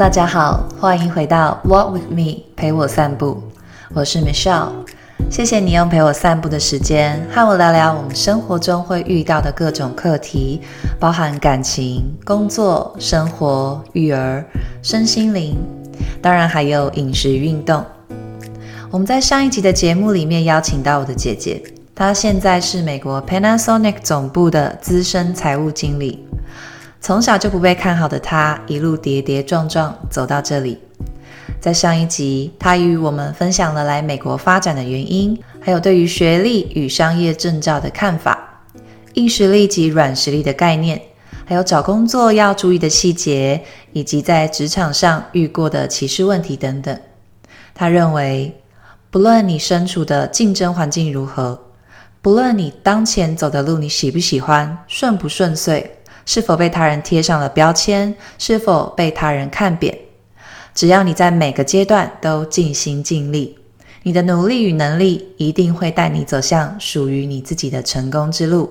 大家好，欢迎回到 Walk with me，陪我散步。我是 Michelle，谢谢你用陪我散步的时间，和我聊聊我们生活中会遇到的各种课题，包含感情、工作、生活、育儿、身心灵，当然还有饮食运动。我们在上一集的节目里面邀请到我的姐姐，她现在是美国 Panasonic 总部的资深财务经理。从小就不被看好的他，一路跌跌撞撞走到这里。在上一集，他与我们分享了来美国发展的原因，还有对于学历与商业证照的看法，硬实力及软实力的概念，还有找工作要注意的细节，以及在职场上遇过的歧视问题等等。他认为，不论你身处的竞争环境如何，不论你当前走的路你喜不喜欢、顺不顺遂，是否被他人贴上了标签，是否被他人看扁，只要你在每个阶段都尽心尽力，你的努力与能力一定会带你走向属于你自己的成功之路。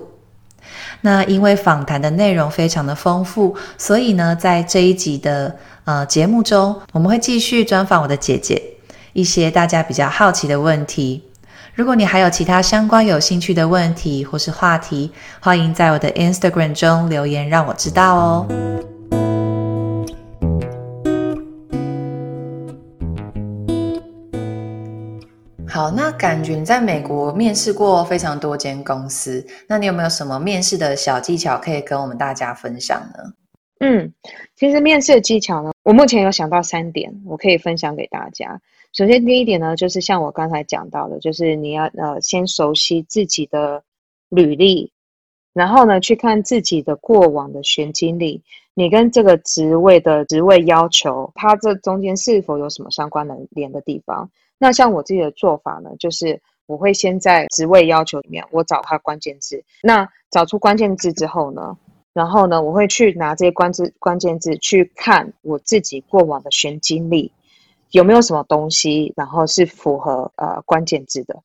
那因为访谈的内容非常的丰富，所以呢，在这一集的呃节目中，我们会继续专访我的姐姐。一些大家比较好奇的问题，如果你还有其他相关有兴趣的问题或是话题，欢迎在我的 Instagram 中留言让我知道哦。好，那感觉你在美国面试过非常多间公司，那你有没有什么面试的小技巧可以跟我们大家分享呢？嗯，其实面试的技巧呢，我目前有想到三点，我可以分享给大家。首先，第一点呢，就是像我刚才讲到的，就是你要呃先熟悉自己的履历，然后呢去看自己的过往的学经历，你跟这个职位的职位要求，它这中间是否有什么相关的连的地方？那像我自己的做法呢，就是我会先在职位要求里面，我找它关键字。那找出关键字之后呢，然后呢，我会去拿这些关字关键字去看我自己过往的学经历。有没有什么东西，然后是符合呃关键字的？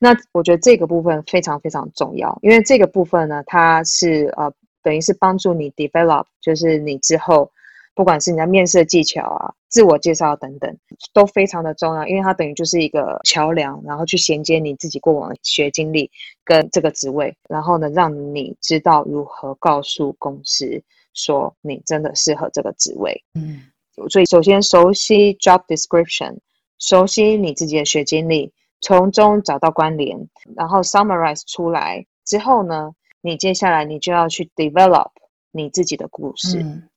那我觉得这个部分非常非常重要，因为这个部分呢，它是呃等于是帮助你 develop，就是你之后不管是你在面试技巧啊、自我介绍等等，都非常的重要，因为它等于就是一个桥梁，然后去衔接你自己过往的学经历跟这个职位，然后呢，让你知道如何告诉公司说你真的适合这个职位。嗯。所以，首先熟悉 job description，熟悉你自己的学经历，从中找到关联，然后 summarize 出来之后呢，你接下来你就要去 develop 你自己的故事。嗯、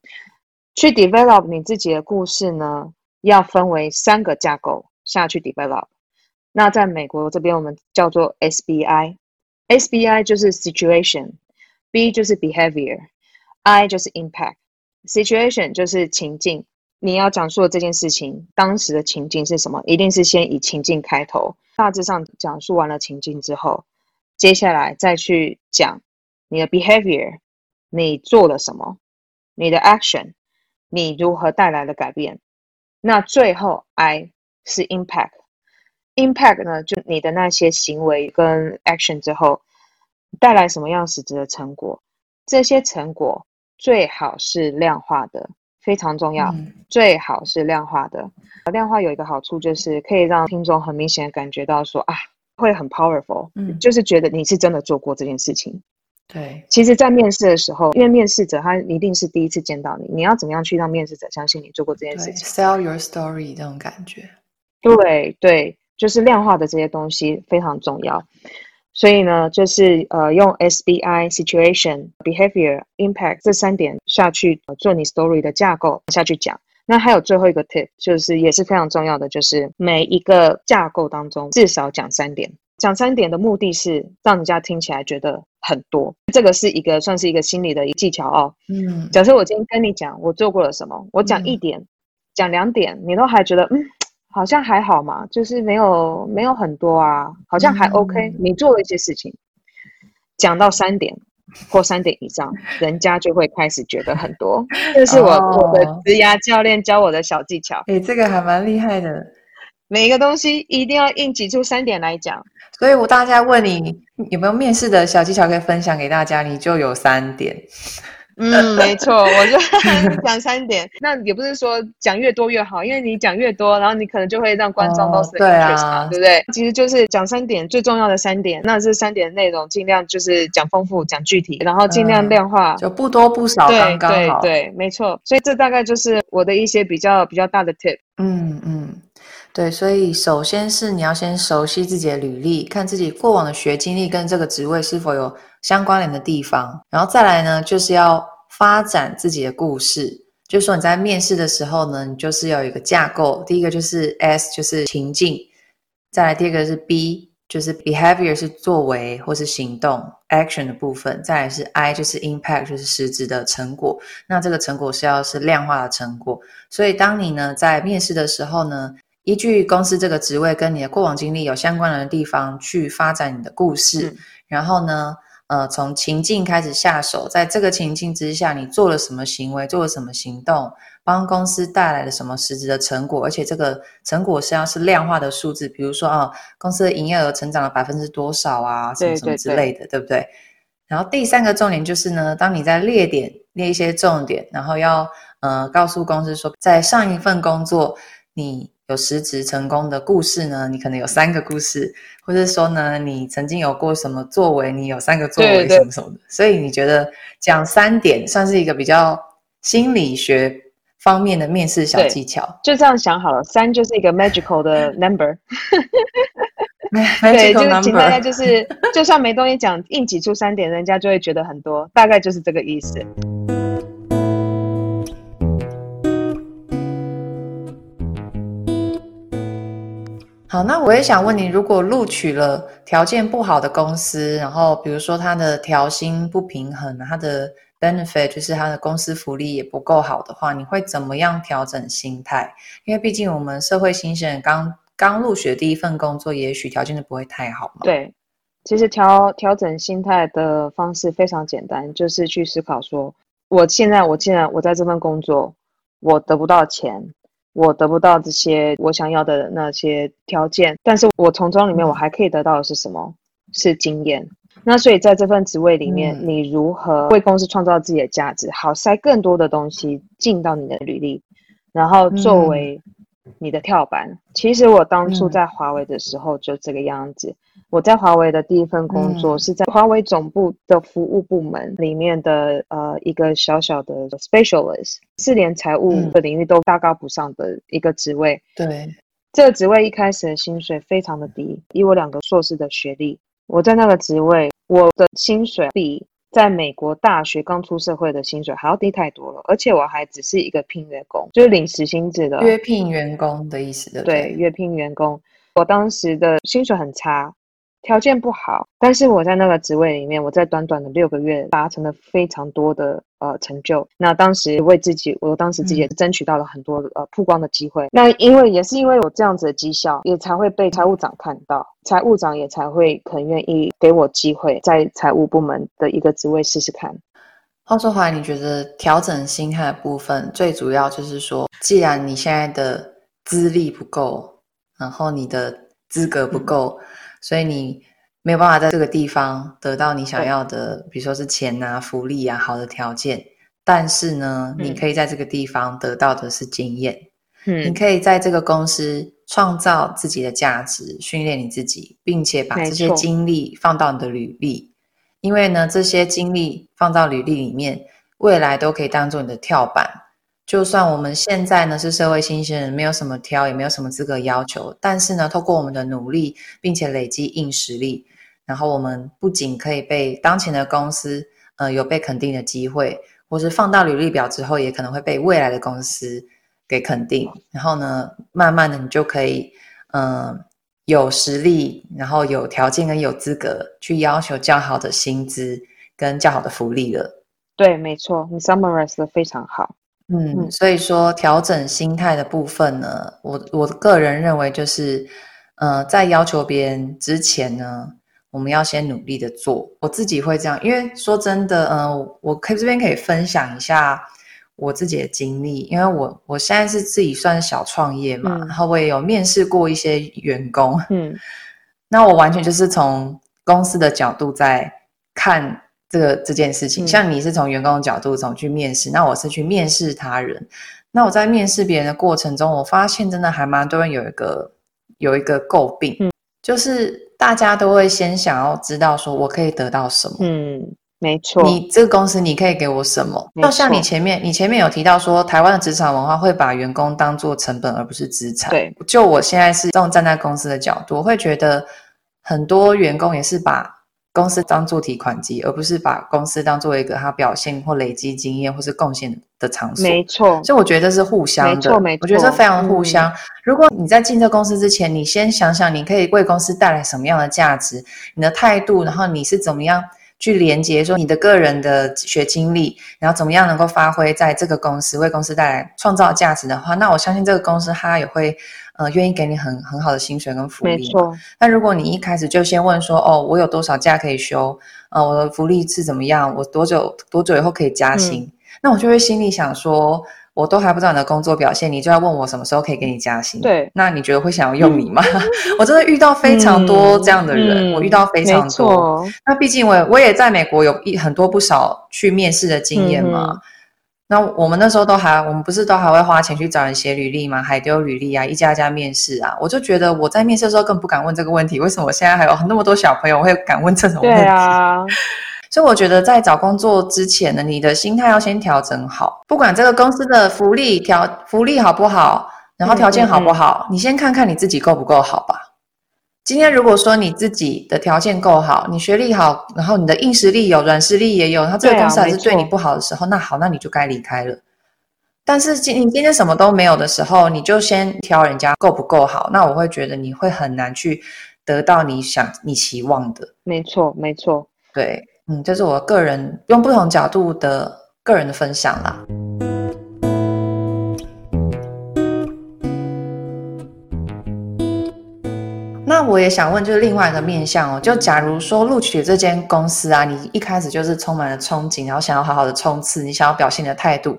去 develop 你自己的故事呢，要分为三个架构下去 develop。那在美国这边，我们叫做 SBI，SBI 就是 situation，B 就是 behavior，I 就是 impact。situation 就是情境。你要讲述的这件事情，当时的情境是什么？一定是先以情境开头，大致上讲述完了情境之后，接下来再去讲你的 behavior，你做了什么？你的 action，你如何带来了改变？那最后 I 是 impact，impact 呢，就你的那些行为跟 action 之后带来什么样实质的成果？这些成果最好是量化的。非常重要，嗯、最好是量化的。量化有一个好处，就是可以让听众很明显的感觉到说啊，会很 powerful，嗯，就是觉得你是真的做过这件事情。对，其实，在面试的时候，因为面试者他一定是第一次见到你，你要怎么样去让面试者相信你做过这件事情？Sell your story 这种感觉。对对，就是量化的这些东西非常重要。所以呢，就是呃，用 SBI situation behavior impact 这三点下去做你 story 的架构下去讲。那还有最后一个 tip，就是也是非常重要的，就是每一个架构当中至少讲三点。讲三点的目的是让人家听起来觉得很多。这个是一个算是一个心理的技巧哦。嗯。假设我今天跟你讲我做过了什么，我讲一点，嗯、讲两点，你都还觉得嗯。好像还好嘛，就是没有没有很多啊，好像还 OK、嗯。你做了一些事情，讲到三点或三点以上，人家就会开始觉得很多。这是我、哦、我的职涯教练教我的小技巧。诶、欸，这个还蛮厉害的。每一个东西一定要硬挤出三点来讲。所以我大家问你有没有面试的小技巧可以分享给大家，你就有三点。嗯，没错，我就 讲三点。那也不是说讲越多越好，因为你讲越多，然后你可能就会让观众都是 interest 嘛，对不对？其实就是讲三点最重要的三点，那这三点内容尽量就是讲丰富、讲具体，然后尽量量化，嗯、就不多不少，刚刚好。对对对，没错。所以这大概就是我的一些比较比较大的 tip。嗯嗯，对。所以首先是你要先熟悉自己的履历，看自己过往的学经历跟这个职位是否有相关联的地方，然后再来呢，就是要发展自己的故事。就是说你在面试的时候呢，你就是要有一个架构。第一个就是 S，就是情境；再来第二个是 B，就是 behavior，是作为或是行动 action 的部分；再来是 I，就是 impact，就是实质的成果。那这个成果是要是量化的成果。所以当你呢在面试的时候呢，依据公司这个职位跟你的过往经历有相关的地方去发展你的故事，嗯、然后呢。呃，从情境开始下手，在这个情境之下，你做了什么行为，做了什么行动，帮公司带来了什么实质的成果，而且这个成果实际上是量化的数字，比如说啊，公司的营业额成长了百分之多少啊，什么什么之类的，对，对，对，对不对？然后第三个重点就是呢，当你在列点列一些重点，然后要呃告诉公司说，在上一份工作你。有实质成功的故事呢？你可能有三个故事，或者说呢，你曾经有过什么作为？你有三个作为什么什么的。所以你觉得讲三点算是一个比较心理学方面的面试小技巧？就这样想好了，三就是一个 magical 的 number。对，就是请大家就是，就算没东西讲，硬挤出三点，人家就会觉得很多，大概就是这个意思。好，那我也想问你，如果录取了条件不好的公司，然后比如说他的调薪不平衡，他的 benefit 就是他的公司福利也不够好的话，你会怎么样调整心态？因为毕竟我们社会新鲜人刚刚入学第一份工作，也许条件就不会太好嘛。对，其实调调整心态的方式非常简单，就是去思考说，我现在我既然我在这份工作，我得不到钱。我得不到这些我想要的那些条件，但是我从中里面我还可以得到的是什么？是经验。那所以在这份职位里面，嗯、你如何为公司创造自己的价值，好塞更多的东西进到你的履历，然后作为你的跳板。嗯、其实我当初在华为的时候就这个样子。我在华为的第一份工作是在华为总部的服务部门里面的呃一个小小的 specialist，是连财务的领域都大高不上的一个职位。对，这个职位一开始的薪水非常的低，以我两个硕士的学历，我在那个职位，我的薪水比在美国大学刚出社会的薪水还要低太多了，而且我还只是一个聘员工，就是领时薪制的约聘员工的意思对。对，约聘员工，我当时的薪水很差。条件不好，但是我在那个职位里面，我在短短的六个月达成了非常多的呃成就。那当时为自己，我当时自己也争取到了很多呃曝光的机会。那因为也是因为有这样子的绩效，也才会被财务长看到，财务长也才会很愿意给我机会，在财务部门的一个职位试试看。话说回来，你觉得调整心态的部分最主要就是说，既然你现在的资历不够，然后你的资格不够。嗯所以你没有办法在这个地方得到你想要的，比如说是钱啊、福利啊、好的条件。但是呢，嗯、你可以在这个地方得到的是经验。嗯，你可以在这个公司创造自己的价值，训练你自己，并且把这些经历放到你的履历。因为呢，这些经历放到履历里面，未来都可以当做你的跳板。就算我们现在呢是社会新鲜人，没有什么挑，也没有什么资格要求，但是呢，透过我们的努力，并且累积硬实力，然后我们不仅可以被当前的公司呃有被肯定的机会，或是放到履历表之后，也可能会被未来的公司给肯定。然后呢，慢慢的你就可以嗯、有实力，然后有条件跟有资格去要求较好的薪资跟较好的福利了。对，没错，你 summarize 的非常好。嗯，所以说调整心态的部分呢，我我个人认为就是，呃，在要求别人之前呢，我们要先努力的做。我自己会这样，因为说真的，呃，我可以这边可以分享一下我自己的经历，因为我我现在是自己算小创业嘛，嗯、然后我也有面试过一些员工，嗯，那我完全就是从公司的角度在看。这个这件事情。嗯、像你是从员工的角度怎么去面试，那我是去面试他人。那我在面试别人的过程中，我发现真的还蛮多人有一个有一个诟病，嗯、就是大家都会先想要知道说我可以得到什么。嗯。没错，你这个公司你可以给我什么？就像你前面，你前面有提到说，台湾的职场文化会把员工当做成本而不是资产。对，就我现在是这种站在公司的角度，我会觉得很多员工也是把公司当做提款机，而不是把公司当做一个他表现或累积经验或是贡献的场所。没错，所以我觉得这是互相的。没错，没错，我觉得这非常互相。嗯、如果你在进这公司之前，你先想想你可以为公司带来什么样的价值，你的态度，然后你是怎么样。去连接说你的个人的学经历，然后怎么样能够发挥在这个公司为公司带来创造价值的话，那我相信这个公司它也会呃愿意给你很很好的薪水跟福利。没错。那如果你一开始就先问说哦，我有多少假可以休？呃，我的福利是怎么样？我多久多久以后可以加薪？嗯、那我就会心里想说。我都还不知道你的工作表现，你就要问我什么时候可以给你加薪？对，那你觉得会想要用你吗？嗯、我真的遇到非常多这样的人，嗯、我遇到非常多。那毕竟我我也在美国有一很多不少去面试的经验嘛。嗯、那我们那时候都还，我们不是都还会花钱去找人写履历吗？海丢履历啊，一家一家面试啊。我就觉得我在面试的时候更不敢问这个问题，为什么我现在还有那么多小朋友会敢问这种问题？对啊。所以我觉得在找工作之前呢，你的心态要先调整好。不管这个公司的福利条福利好不好，然后条件好不好，嗯嗯嗯，你先看看你自己够不够好吧。今天如果说你自己的条件够好，你学历好，然后你的硬实力有，软实力也有，然后这个公司还是对你不好的时候，那好，那你就该离开了。但是今你今天什么都没有的时候，你就先挑人家够不够好，那我会觉得你会很难去得到你想你期望的。没错，没错，对。嗯，这是我个人用不同角度的个人的分享啦。那我也想问，就是另外一个面向哦，就假如说录取这间公司啊，你一开始就是充满了憧憬，然后想要好好的冲刺，你想要表现的态度，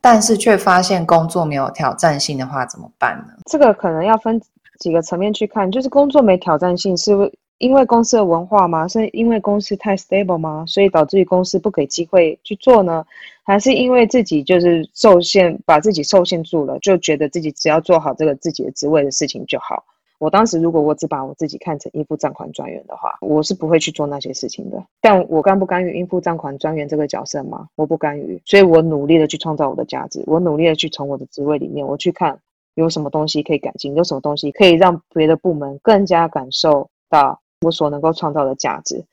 但是却发现工作没有挑战性的话，怎么办呢？这个可能要分几个层面去看，就是工作没挑战性是？因为公司的文化吗？是因为公司太 stable 吗？所以导致于公司不给机会去做呢？还是因为自己就是受限，把自己受限住了，就觉得自己只要做好这个自己的职位的事情就好？我当时如果我只把我自己看成应付账款专员的话，我是不会去做那些事情的。但我甘不甘于应付账款专员这个角色吗？我不甘于，所以我努力的去创造我的价值，我努力的去从我的职位里面，我去看有什么东西可以改进，有什么东西可以让别的部门更加感受到。我所能够创造的价值，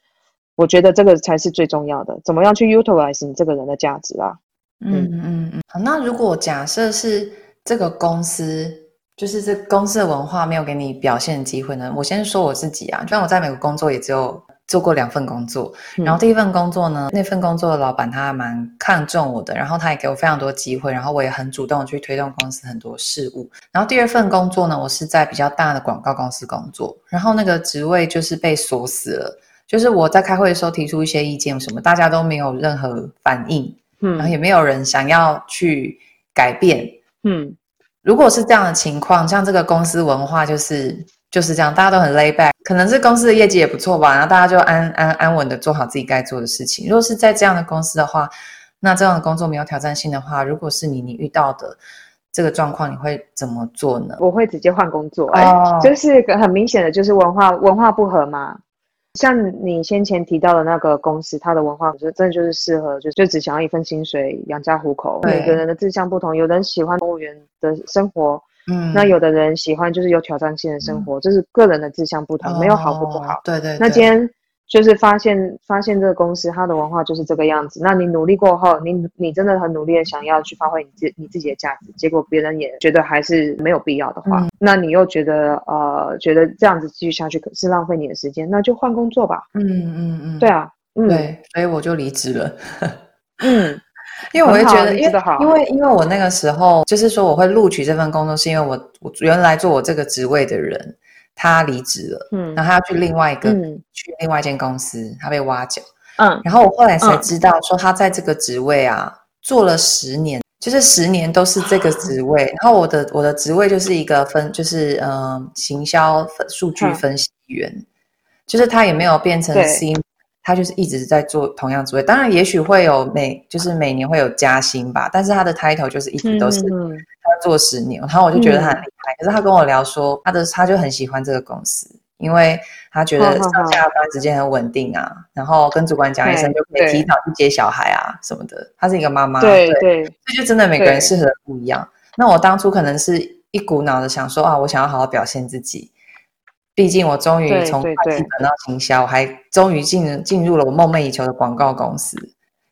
我觉得这个才是最重要的。怎么样去 utilize 你这个人的价值啊？嗯嗯嗯。好，那如果假设是这个公司，就是这公司的文化没有给你表现的机会呢？我先说我自己啊，就像我在美国工作也只有。做过两份工作，然后第一份工作呢，嗯、那份工作的老板他还蛮看重我的，然后他也给我非常多机会，然后我也很主动去推动公司很多事务。然后第二份工作呢，我是在比较大的广告公司工作，然后那个职位就是被锁死了，就是我在开会的时候提出一些意见什么，大家都没有任何反应，嗯，然后也没有人想要去改变，嗯，如果是这样的情况，像这个公司文化就是。就是这样，大家都很 lay back，可能是公司的业绩也不错吧，然后大家就安安安稳的做好自己该做的事情。如果是在这样的公司的话，那这样的工作没有挑战性的话，如果是你，你遇到的这个状况，你会怎么做呢？我会直接换工作，哎、哦，就是很明显的就是文化文化不合嘛。像你先前提到的那个公司，它的文化，我觉得真的就是适合，就就只想要一份薪水养家糊口。每个人的志向不同，有人喜欢公务员的生活。嗯，那有的人喜欢就是有挑战性的生活，这、嗯、是个人的志向不同，哦、没有好或不好。对，对对。那今天就是发现发现这个公司它的文化就是这个样子。那你努力过后，你你真的很努力的想要去发挥你自你自己的价值，结果别人也觉得还是没有必要的话，嗯、那你又觉得呃觉得这样子继续下去可是浪费你的时间，那就换工作吧。嗯嗯嗯。嗯嗯对啊。嗯、对，所以我就离职了。嗯。因为我会觉得，因为因为因为我那个时候就是说我会录取这份工作，是因为我我原来做我这个职位的人他离职了，嗯，然后他要去另外一个、嗯、去另外一间公司，他被挖角，嗯，然后我后来才知道说他在这个职位啊、嗯、做了十年，就是十年都是这个职位，然后我的我的职位就是一个分就是嗯、呃、行销数据分析员，嗯、就是他也没有变成 C。他就是一直在做同样职位，当然也许会有每就是每年会有加薪吧，但是他的 title 就是一直都是他做十年，然后我就觉得他很厉害。嗯、可是他跟我聊说，他的他就很喜欢这个公司，因为他觉得上下班时间很稳定啊，好好好，然后跟主管讲一声就可以提早去接小孩啊什么的。他是一个妈妈，对对，所以就真的每个人适合不一样。那我当初可能是一股脑的想说啊，我想要好好表现自己。毕竟我终于从会计转到行销，我还终于进进入了我梦寐以求的广告公司，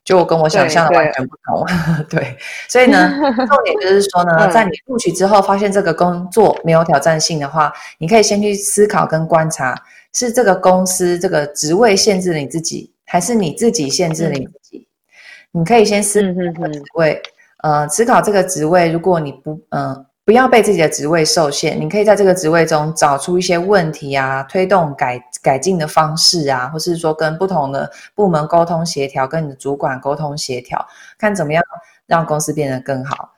就我跟我想象的完全不同。对，对，所以呢，重点就是说呢，在你录取之后，发现这个工作没有挑战性的话，你可以先去思考跟观察，是这个公司这个职位限制了你自己，还是你自己限制了你自己？嗯、你可以先思考这个职位，呃，思考这个职位，如果你不，嗯、呃。不要被自己的职位受限，你可以在这个职位中找出一些问题啊，推动改改进的方式啊，或是说跟不同的部门沟通协调，跟你的主管沟通协调，看怎么样让公司变得更好。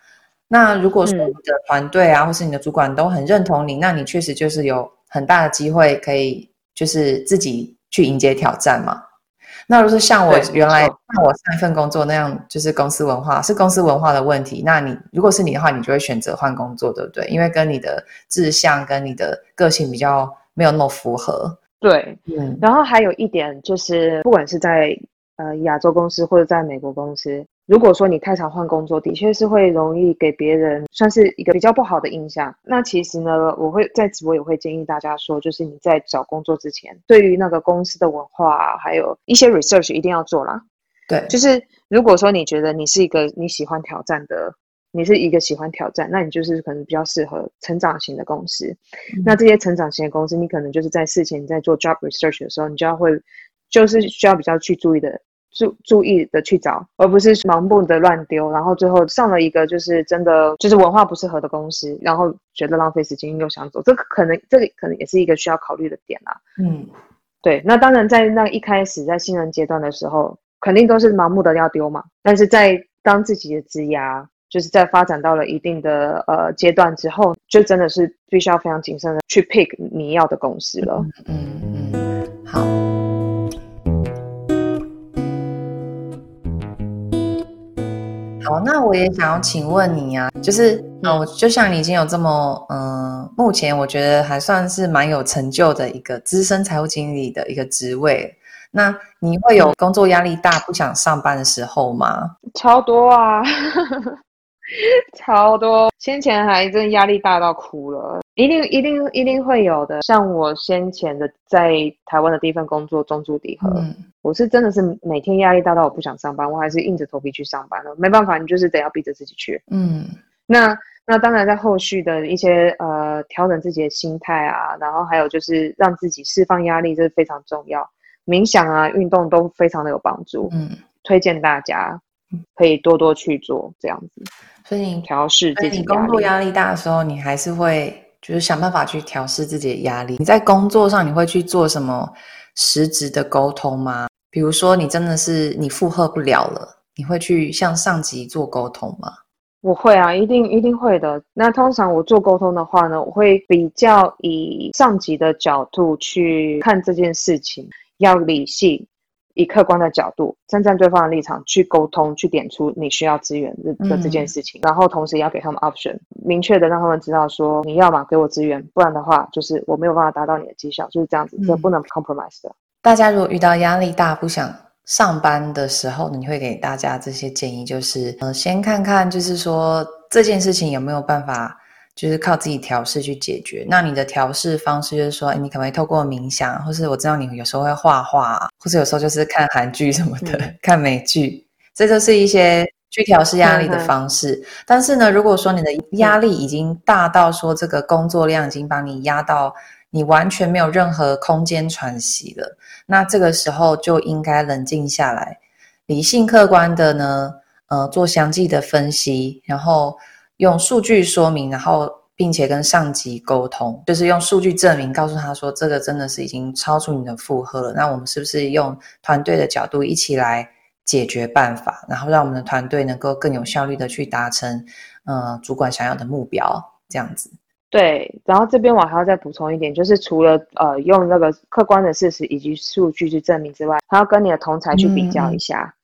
那如果说你的团队啊，或是你的主管都很认同你，那你确实就是有很大的机会可以就是自己去迎接挑战嘛。那如果是像我原来像我上一份工作那样，就是公司文化是公司文化的问题。那你如果是你的话，你就会选择换工作，对不对？因为跟你的志向跟你的个性比较没有那么符合。对，嗯。然后还有一点就是，不管是在呃亚洲公司或者在美国公司。如果说你太常换工作，的确是会容易给别人算是一个比较不好的印象。那其实呢，我会在直播也会建议大家说，就是你在找工作之前，对于那个公司的文化，还有一些 research 一定要做啦。对，就是如果说你觉得你是一个你喜欢挑战的，你是一个喜欢挑战，那你就是可能比较适合成长型的公司。嗯。那这些成长型的公司，你可能就是在事前你在做 job research 的时候，你就要会就是需要比较去注意的。注注意的去找，而不是盲目的乱丢，然后最后上了一个就是真的就是文化不适合的公司，然后觉得浪费时间又想走，这个可能这个可能也是一个需要考虑的点啦。嗯，对，那当然在那一开始在新人阶段的时候，肯定都是盲目的要丢嘛，但是在当自己的职涯就是在发展到了一定的呃阶段之后，就真的是必须要非常谨慎的去 pick 你要的公司了。嗯嗯，嗯，好。好，那我也想要请问你啊，就是，嗯，我就像你已经有这么，嗯，目前我觉得还算是蛮有成就的一个资深财务经理的一个职位，那你会有工作压力大、不想上班的时候吗？超多啊。超多，先前还真压力大到哭了，一定一定一定会有的。像我先前的在台湾的第一份工作中租底盒，嗯，我是真的是每天压力大到我不想上班，我还是硬着头皮去上班了。没办法，你就是得要逼着自己去。嗯，那那当然在后续的一些呃调整自己的心态啊，然后还有就是让自己释放压力，这是非常重要。冥想啊，运动都非常的有帮助。嗯，推荐大家。可以多多去做这样子，所以你调试自己。你工作压力大的时候，你还是会就是想办法去调试自己的压力。你在工作上，你会去做什么实质的沟通吗？比如说，你真的是你负荷不了了，你会去向上级做沟通吗？我会啊，一定一定会的。那通常我做沟通的话呢，我会比较以上级的角度去看这件事情，要理性。以客观的角度，站在对方的立场去沟通，去点出你需要资源的的这件事情，嗯，然后同时也要给他们 option，明确的让他们知道说，你要嘛给我资源，不然的话就是我没有办法达到你的绩效，就是这样子，这不能 compromise 的。大家如果遇到压力大不想上班的时候，你会给大家这些建议，就是呃，先看看就是说这件事情有没有办法。就是靠自己调试去解决。那你的调试方式就是说，你可不可以透过冥想，或是我知道你有时候会画画，或者有时候就是看韩剧什么的，嗯、看美剧，这就是一些去调试压力的方式。嗯、但是呢，如果说你的压力已经大到说这个工作量已经把你压到你完全没有任何空间喘息了，那这个时候就应该冷静下来，理性客观的呢，呃，做详细的分析，然后。用数据说明，然后并且跟上级沟通，就是用数据证明，告诉他说这个真的是已经超出你的负荷了。那我们是不是用团队的角度一起来解决办法，然后让我们的团队能够更有效率的去达成，呃，主管想要的目标，这样子。对，然后这边我还要再补充一点，就是除了呃用那个客观的事实以及数据去证明之外，还要跟你的同才去比较一下，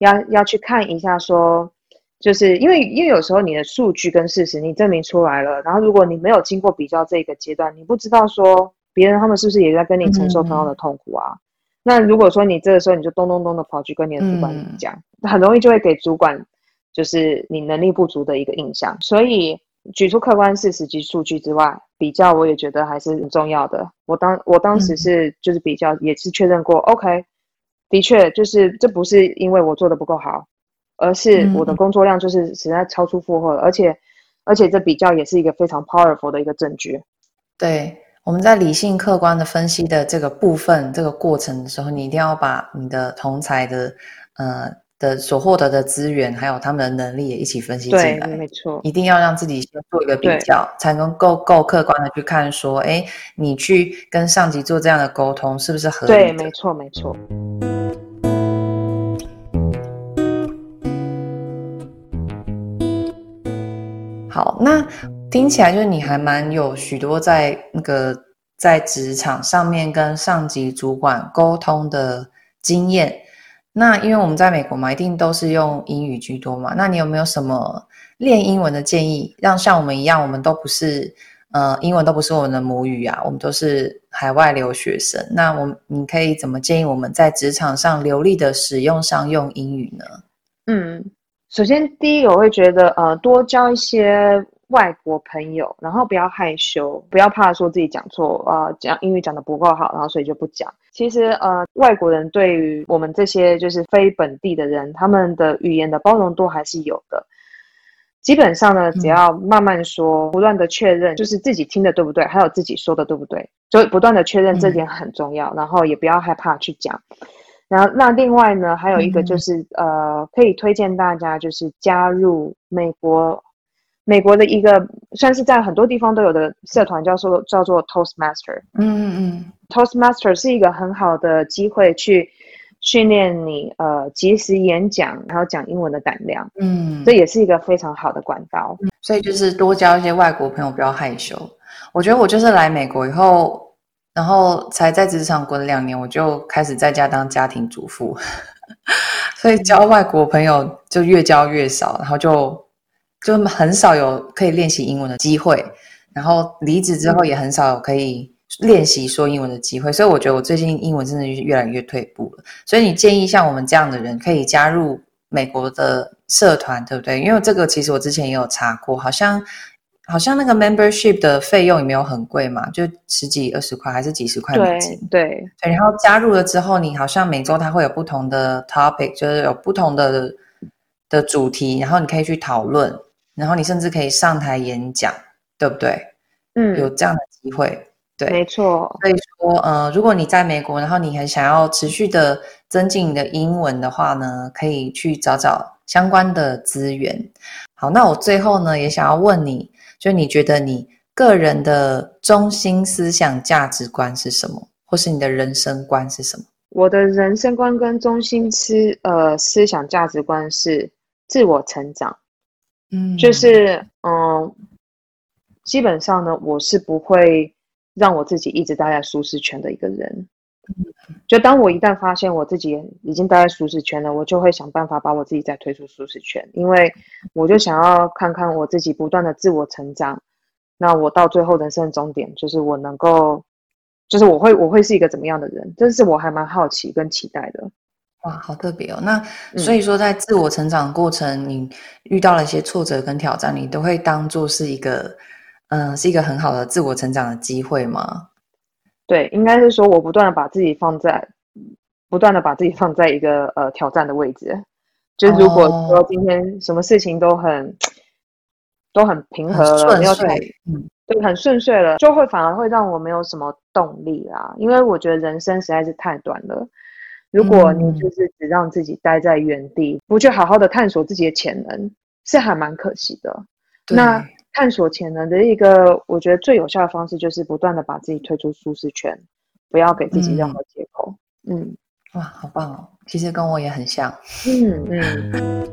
嗯、要要去看一下说，就是因为因为有时候你的数据跟事实你证明出来了，然后如果你没有经过比较这个阶段，你不知道说别人他们是不是也在跟你承受同样的痛苦啊？嗯、那如果说你这个时候你就咚咚咚的跑去跟你的主管讲，嗯、很容易就会给主管就是你能力不足的一个印象，所以。举出客观事实及数据之外，比较我也觉得还是很重要的。我当我当时是就是比较，也是确认过、嗯、，OK，的确就是这不是因为我做的不够好，而是我的工作量就是实在超出负荷了，嗯、而且而且这比较也是一个非常 powerful 的一个证据。对，我们在理性客观的分析的这个部分这个过程的时候，你一定要把你的同才的呃。的所获得的资源，还有他们的能力也一起分析进来。对，没错。一定要让自己先做一个比较，才能够够客观的去看说，哎，你去跟上级做这样的沟通，是不是合理？对，没错，没错。好，那听起来就是你还蛮有许多在那个在职场上面跟上级主管沟通的经验。那因为我们在美国嘛，一定都是用英语居多嘛。那你有没有什么练英文的建议？让像我们一样，我们都不是呃，英文都不是我们的母语啊，我们都是海外留学生。那我你可以怎么建议我们在职场上流利的使用上用英语呢？嗯，首先第一个我会觉得呃，多交一些。外国朋友，然后不要害羞，不要怕说自己讲错啊，呃，讲英语讲得不够好，然后所以就不讲。其实呃，外国人对于我们这些就是非本地的人，他们的语言的包容度还是有的。基本上呢，只要慢慢说，不断的确认，就是自己听的对不对，还有自己说的对不对，就不断的确认这点很重要。嗯、然后也不要害怕去讲。然后那另外呢，还有一个就是、嗯、呃，可以推荐大家就是加入美国。美国的一个算是在很多地方都有的社团，叫做叫做 Toastmaster。嗯嗯嗯，Toastmaster 是一个很好的机会去训练你呃即时演讲，然后讲英文的胆量。嗯，这也是一个非常好的管道。所以就是多交一些外国朋友，不要害羞。我觉得我就是来美国以后，然后才在职场滚两年，我就开始在家当家庭主妇，所以交外国朋友就越交越少，然后就。就很少有可以练习英文的机会，然后离职之后也很少有可以练习说英文的机会，所以我觉得我最近英文真的是越来越退步了。所以你建议像我们这样的人可以加入美国的社团，对不对？因为这个其实我之前也有查过，好像好像那个 membership 的费用也没有很贵嘛，就十几二十块还是几十块美金。对对，对。然后加入了之后，你好像每周它会有不同的 topic，就是有不同的的主题，然后你可以去讨论。然后你甚至可以上台演讲，对不对？嗯，有这样的机会，对，没错。所以说，呃，如果你在美国，然后你很想要持续的增进你的英文的话呢，可以去找找相关的资源。好，那我最后呢，也想要问你，就你觉得你个人的中心思想价值观是什么，或是你的人生观是什么？我的人生观跟中心思呃思想价值观是自我成长。嗯，就是嗯，基本上呢，我是不会让我自己一直待在舒适圈的一个人。就当我一旦发现我自己已经待在舒适圈了，我就会想办法把我自己再推出舒适圈，因为我就想要看看我自己不断的自我成长。那我到最后人生的终点，就是我能够，就是我会我会是一个怎么样的人？这是我还蛮好奇跟期待的。哇，好特别哦！那所以说，在自我成长过程，嗯、你遇到了一些挫折跟挑战，你都会当做是一个，嗯、呃，是一个很好的自我成长的机会吗？对，应该是说，我不断的把自己放在，不断的把自己放在一个呃挑战的位置。就如果说今天什么事情都很、哦、都很平和了，没有太，嗯，对，很顺遂了，就会反而会让我没有什么动力啦。因为我觉得人生实在是太短了。如果你就是只让自己待在原地，嗯、不去好好的探索自己的潜能，是还蛮可惜的。那探索潜能的一个，我觉得最有效的方式就是不断的把自己推出舒适圈，不要给自己任何借口。嗯，嗯哇，好棒哦！其实跟我也很像。嗯嗯。嗯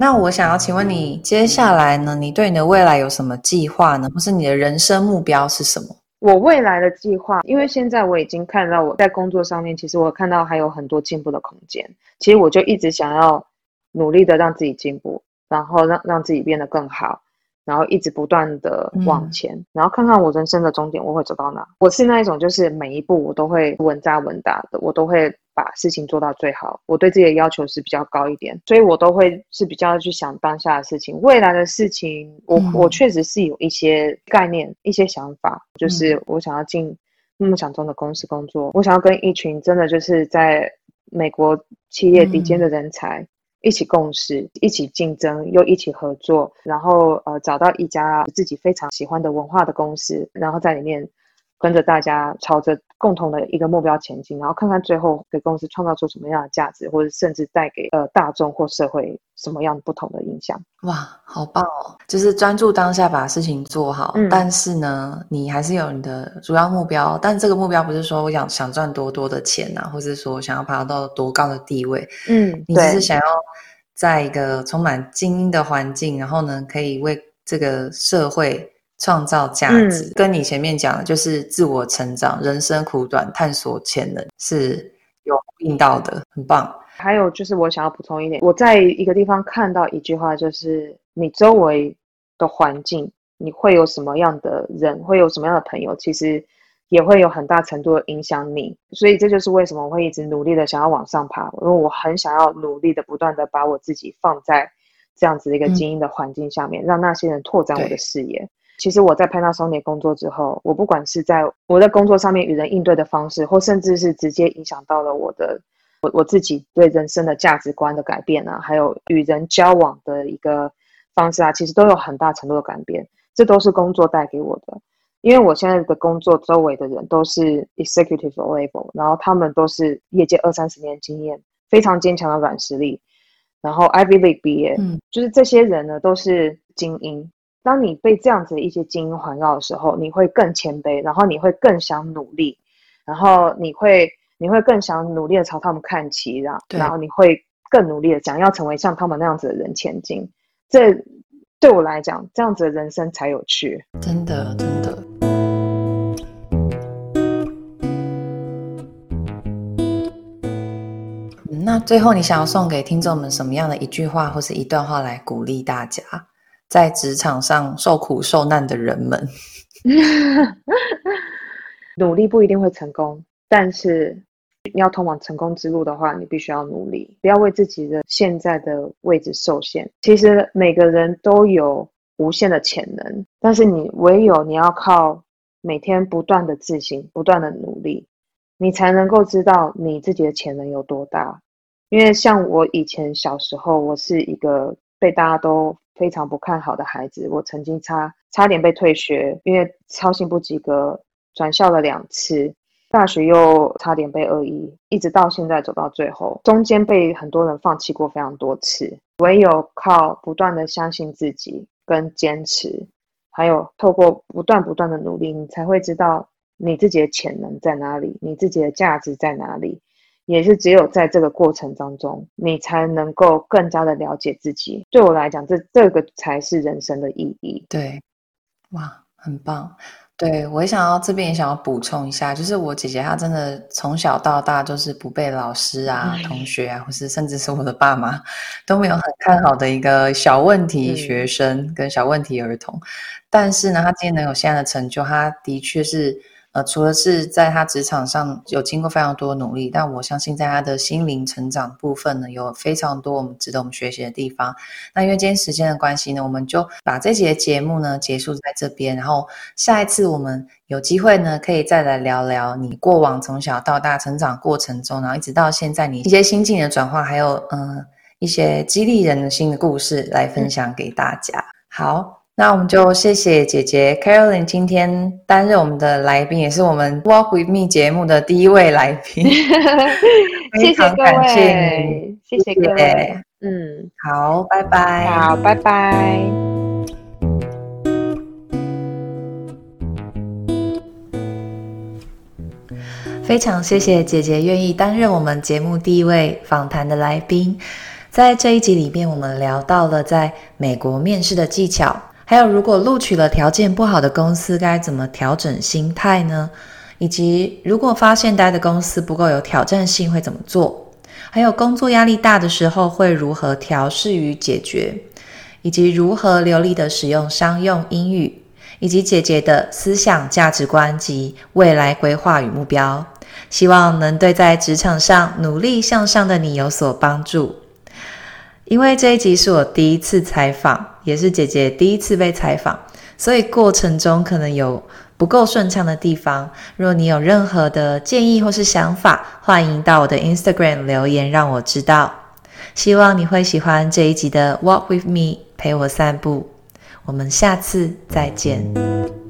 那我想要请问你，接下来呢，你对你的未来有什么计划呢？或是你的人生目标是什么？我未来的计划，因为现在我已经看到我在工作上面，其实我看到还有很多进步的空间。其实我就一直想要努力的让自己进步，然后让让自己变得更好。然后一直不断的往前，嗯、然后看看我人生的终点我会走到哪。我是那一种，就是每一步我都会稳扎稳打的，我都会把事情做到最好。我对自己的要求是比较高一点，所以我都会是比较去想当下的事情，未来的事情我，我我确实是有一些概念、一些想法，就是我想要进梦想中的公司工作，我想要跟一群真的就是在美国企业顶尖的人才。嗯一起共事，一起竞争，又一起合作，然后呃找到一家自己非常喜欢的文化的公司，然后在里面跟着大家朝着共同的一个目标前进，然后看看最后给公司创造出什么样的价值，或者甚至带给呃大众或社会什么样不同的影响。哇，好棒哦！就是专注当下把事情做好，嗯、但是呢，你还是有你的主要目标，但这个目标不是说我想想赚多多的钱啊，或者说想要爬到多高的地位，嗯，你只是想要在一个充满精英的环境，然后呢，可以为这个社会。创造价值，嗯、跟你前面讲的，就是自我成长，人生苦短，探索潜能是有呼应到的，很棒。还有就是，我想要补充一点，我在一个地方看到一句话，就是你周围的环境，你会有什么样的人，会有什么样的朋友，其实也会有很大程度的影响你。所以这就是为什么我会一直努力的想要往上爬，因为我很想要努力的不断的把我自己放在这样子的一个精英的环境下面，嗯、让那些人拓展我的视野。其实我在 Panasonic 工作之后，我不管是在我在工作上面与人应对的方式，或甚至是直接影响到了我的我我自己对人生的价值观的改变啊，还有与人交往的一个方式啊，其实都有很大程度的改变。这都是工作带给我的，因为我现在的工作周围的人都是 executive level，然后他们都是业界二三十年经验，非常坚强的软实力，然后 Ivy League 毕业，嗯，就是这些人呢都是精英。当你被这样子的一些精英环绕的时候，你会更谦卑，然后你会更想努力，然后你会你会更想努力的朝他们看齐，然后然后你会更努力的想要成为像他们那样子的人前进。这对我来讲，这样子的人生才有趣。真的，真的。那最后，你想要送给听众们什么样的一句话或是一段话来鼓励大家？在职场上受苦受难的人们，努力不一定会成功，但是你要通往成功之路的话，你必须要努力，不要为自己的现在的位置受限。其实每个人都有无限的潜能，但是你唯有你要靠每天不断的自省、不断的努力，你才能够知道你自己的潜能有多大。因为像我以前小时候，我是一个被大家都非常不看好的孩子，我曾经差差点被退学，因为操行不及格，转校了两次，大学又差点被恶意，一直到现在走到最后，中间被很多人放弃过非常多次，唯有靠不断的相信自己跟坚持，还有透过不断不断的努力，你才会知道你自己的潜能在哪里，你自己的价值在哪里。也是只有在这个过程当中，你才能够更加的了解自己。对我来讲，这这个才是人生的意义。对，哇，很棒。对，我也想要这边也想要补充一下，就是我姐姐她真的从小到大就是不被老师啊、嗯、同学啊，或是甚至是我的爸妈都没有很看好的一个小问题学生跟小问题儿童。嗯、但是呢，她今天能有现在的成就，她的确是。呃，除了是在他职场上有经过非常多努力，但我相信在他的心灵成长部分呢，有非常多我们值得我们学习的地方。那因为今天时间的关系呢，我们就把这节节目呢结束在这边，然后下一次我们有机会呢，可以再来聊聊你过往从小到大成长过程中，然后一直到现在你一些心境的转化，还有嗯、呃、一些激励人的心的故事来分享给大家。好。那我们就谢谢姐姐 Caroline 今天担任我们的来宾，也是我们 Walk with Me 节目的第一位来宾。谢谢各位，谢谢各位。嗯，好，拜拜。好，拜拜。非常谢谢姐姐愿意担任我们节目第一位访谈的来宾。在这一集里面，我们聊到了在美国面试的技巧，还有如果录取了条件不好的公司，该怎么调整心态呢？以及如果发现待的公司不够有挑战性，会怎么做？还有工作压力大的时候会如何调试与解决？以及如何流利的使用商用英语？以及姐姐的思想价值观及未来规划与目标，希望能对在职场上努力向上的你有所帮助。因为这一集是我第一次采访，也是姐姐第一次被采访，所以过程中可能有不够顺畅的地方。若你有任何的建议或是想法，欢迎到我的 Instagram 留言让我知道。希望你会喜欢这一集的 Walk with me，陪我散步。我们下次再见。